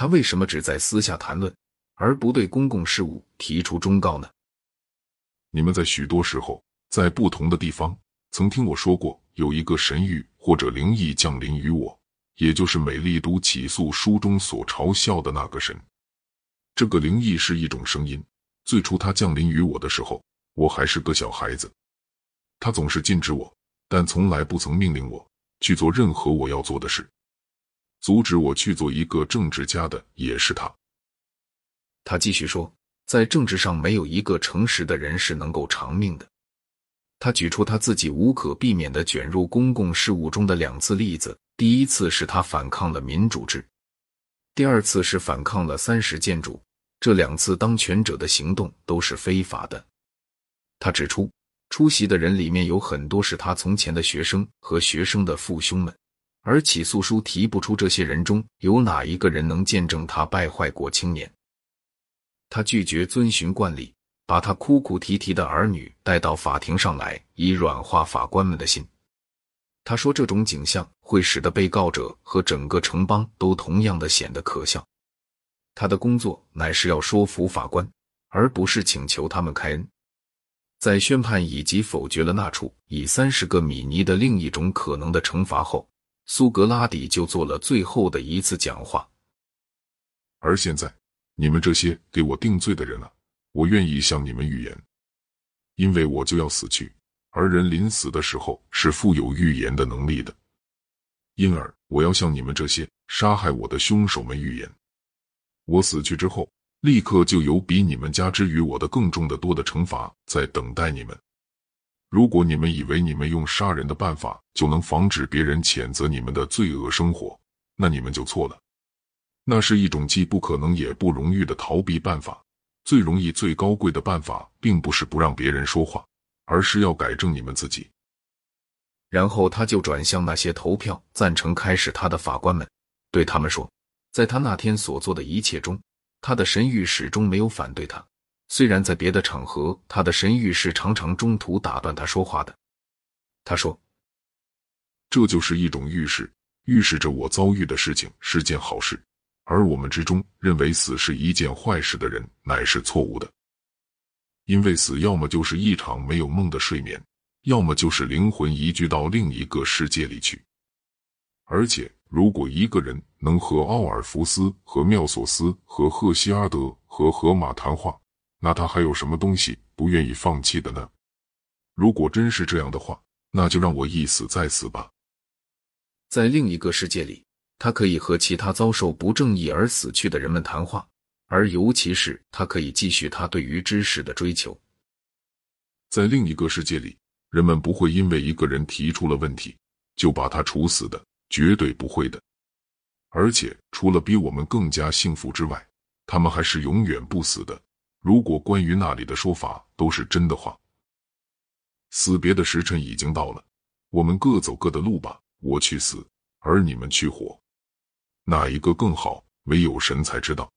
他为什么只在私下谈论，而不对公共事务提出忠告呢？你们在许多时候，在不同的地方，曾听我说过，有一个神谕或者灵异降临于我，也就是美丽都起诉书中所嘲笑的那个神。这个灵异是一种声音。最初它降临于我的时候，我还是个小孩子。他总是禁止我，但从来不曾命令我去做任何我要做的事。阻止我去做一个政治家的也是他。他继续说，在政治上没有一个诚实的人是能够长命的。他举出他自己无可避免的卷入公共事务中的两次例子：第一次是他反抗了民主制，第二次是反抗了三十建筑。这两次当权者的行动都是非法的。他指出，出席的人里面有很多是他从前的学生和学生的父兄们，而起诉书提不出这些人中有哪一个人能见证他败坏过青年。他拒绝遵循惯例，把他哭哭啼啼的儿女带到法庭上来，以软化法官们的心。他说，这种景象会使得被告者和整个城邦都同样的显得可笑。他的工作乃是要说服法官，而不是请求他们开恩。在宣判以及否决了那处以三十个米尼的另一种可能的惩罚后，苏格拉底就做了最后的一次讲话。而现在，你们这些给我定罪的人啊，我愿意向你们预言，因为我就要死去，而人临死的时候是富有预言的能力的，因而我要向你们这些杀害我的凶手们预言。我死去之后，立刻就有比你们加之于我的更重的多的惩罚在等待你们。如果你们以为你们用杀人的办法就能防止别人谴责你们的罪恶生活，那你们就错了。那是一种既不可能也不容易的逃避办法。最容易、最高贵的办法，并不是不让别人说话，而是要改正你们自己。然后他就转向那些投票赞成开始他的法官们，对他们说。在他那天所做的一切中，他的神谕始终没有反对他。虽然在别的场合，他的神谕是常常中途打断他说话的。他说：“这就是一种预示，预示着我遭遇的事情是件好事。而我们之中认为死是一件坏事的人，乃是错误的。因为死要么就是一场没有梦的睡眠，要么就是灵魂移居到另一个世界里去，而且。”如果一个人能和奥尔弗斯、和妙索斯、和赫西阿德、和荷马谈话，那他还有什么东西不愿意放弃的呢？如果真是这样的话，那就让我一死再死吧。在另一个世界里，他可以和其他遭受不正义而死去的人们谈话，而尤其是他可以继续他对于知识的追求。在另一个世界里，人们不会因为一个人提出了问题就把他处死的。绝对不会的，而且除了比我们更加幸福之外，他们还是永远不死的。如果关于那里的说法都是真的话，死别的时辰已经到了，我们各走各的路吧。我去死，而你们去活，哪一个更好？唯有神才知道。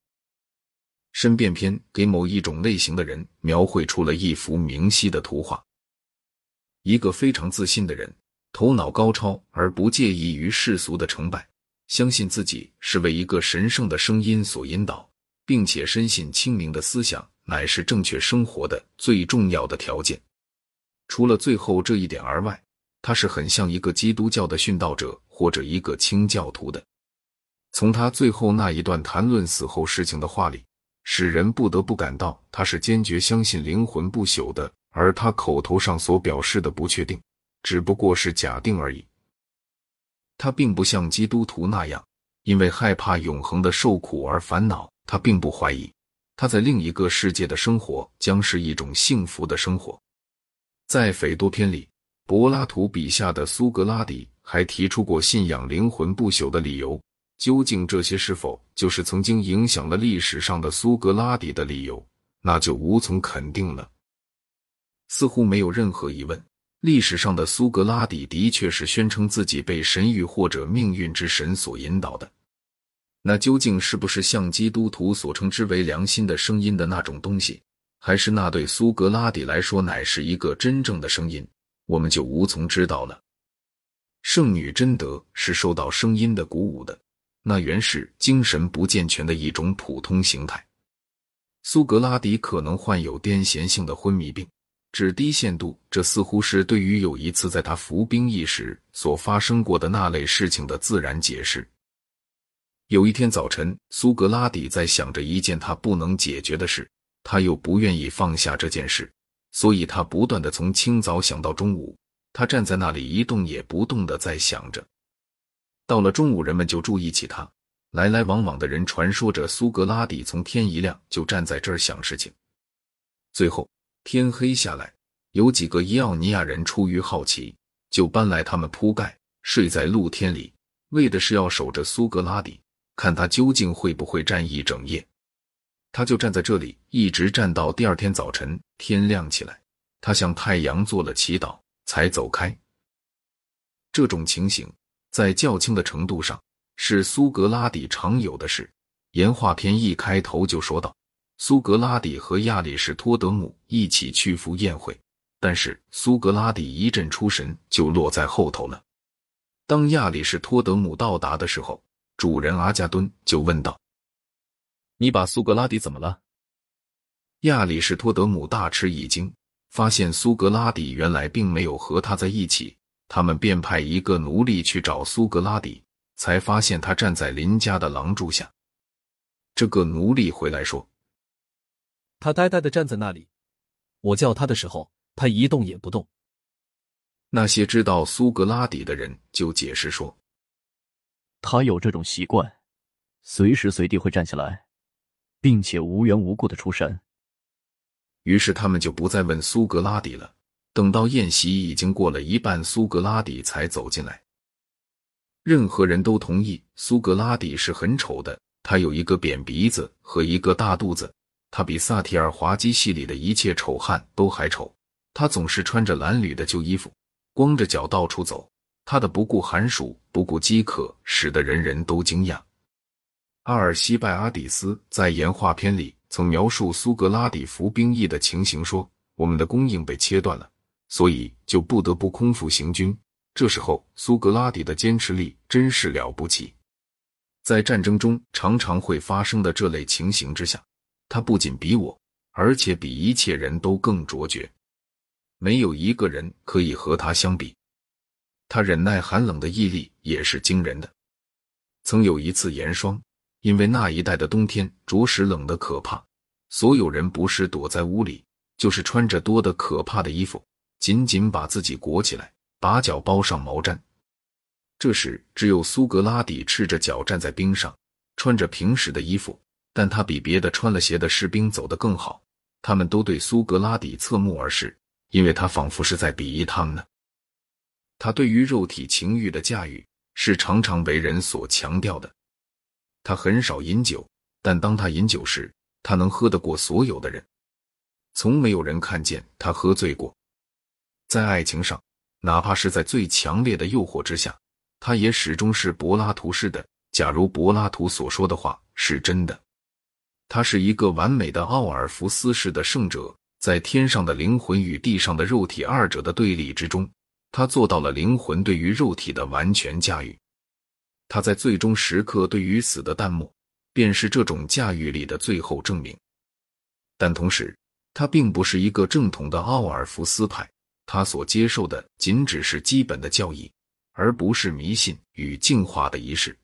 申辩篇给某一种类型的人描绘出了一幅明晰的图画，一个非常自信的人。头脑高超而不介意于世俗的成败，相信自己是为一个神圣的声音所引导，并且深信清明的思想乃是正确生活的最重要的条件。除了最后这一点而外，他是很像一个基督教的殉道者或者一个清教徒的。从他最后那一段谈论死后事情的话里，使人不得不感到他是坚决相信灵魂不朽的，而他口头上所表示的不确定。只不过是假定而已。他并不像基督徒那样，因为害怕永恒的受苦而烦恼。他并不怀疑他在另一个世界的生活将是一种幸福的生活。在《斐多篇》里，柏拉图笔下的苏格拉底还提出过信仰灵魂不朽的理由。究竟这些是否就是曾经影响了历史上的苏格拉底的理由，那就无从肯定了。似乎没有任何疑问。历史上的苏格拉底的确是宣称自己被神谕或者命运之神所引导的。那究竟是不是像基督徒所称之为良心的声音的那种东西，还是那对苏格拉底来说乃是一个真正的声音，我们就无从知道了。圣女贞德是受到声音的鼓舞的，那原是精神不健全的一种普通形态。苏格拉底可能患有癫痫性的昏迷病，至低限度，这似乎是对于有一次在他服兵役时所发生过的那类事情的自然解释。有一天早晨，苏格拉底在想着一件他不能解决的事，他又不愿意放下这件事，所以他不断的从清早想到中午。他站在那里一动也不动的在想着。到了中午，人们就注意起他。来来往往的人传说着，苏格拉底从天一亮就站在这儿想事情。最后天黑下来，有几个伊奥尼亚人出于好奇，就搬来他们铺盖睡在露天里，为的是要守着苏格拉底，看他究竟会不会站一整夜。他就站在这里，一直站到第二天早晨天亮起来。他向太阳做了祈祷，才走开。这种情形在较轻的程度上。是苏格拉底常有的事。言话篇一开头就说到，苏格拉底和亚里士托德姆一起去赴宴会，但是苏格拉底一阵出神，就落在后头了。当亚里士托德姆到达的时候，主人阿加敦就问道：“你把苏格拉底怎么了？”亚里士多德姆大吃一惊，发现苏格拉底原来并没有和他在一起，他们便派一个奴隶去找苏格拉底。才发现他站在邻家的廊柱下。这个奴隶回来说：“他呆呆的站在那里，我叫他的时候，他一动也不动。”那些知道苏格拉底的人就解释说：“他有这种习惯，随时随地会站起来，并且无缘无故的出神。”于是他们就不再问苏格拉底了。等到宴席已经过了一半，苏格拉底才走进来。任何人都同意苏格拉底是很丑的。他有一个扁鼻子和一个大肚子，他比萨提尔滑稽戏里的一切丑汉都还丑。他总是穿着褴褛的旧衣服，光着脚到处走。他的不顾寒暑、不顾饥渴，使得人人都惊讶。阿尔西拜阿底斯在言话篇里曾描述苏格拉底服兵役的情形，说：“我们的供应被切断了，所以就不得不空腹行军。”这时候，苏格拉底的坚持力真是了不起。在战争中常常会发生的这类情形之下，他不仅比我，而且比一切人都更卓绝，没有一个人可以和他相比。他忍耐寒冷的毅力也是惊人的。曾有一次严霜，因为那一带的冬天着实冷得可怕，所有人不是躲在屋里，就是穿着多得可怕的衣服，紧紧把自己裹起来。把脚包上毛毡，这时只有苏格拉底赤着脚站在冰上，穿着平时的衣服，但他比别的穿了鞋的士兵走得更好。他们都对苏格拉底侧目而视，因为他仿佛是在鄙夷他们呢。他对于肉体情欲的驾驭是常常为人所强调的。他很少饮酒，但当他饮酒时，他能喝得过所有的人，从没有人看见他喝醉过。在爱情上。哪怕是在最强烈的诱惑之下，他也始终是柏拉图式的。假如柏拉图所说的话是真的，他是一个完美的奥尔弗斯式的圣者，在天上的灵魂与地上的肉体二者的对立之中，他做到了灵魂对于肉体的完全驾驭。他在最终时刻对于死的淡漠，便是这种驾驭力的最后证明。但同时，他并不是一个正统的奥尔弗斯派。他所接受的仅只是基本的教义，而不是迷信与净化的仪式。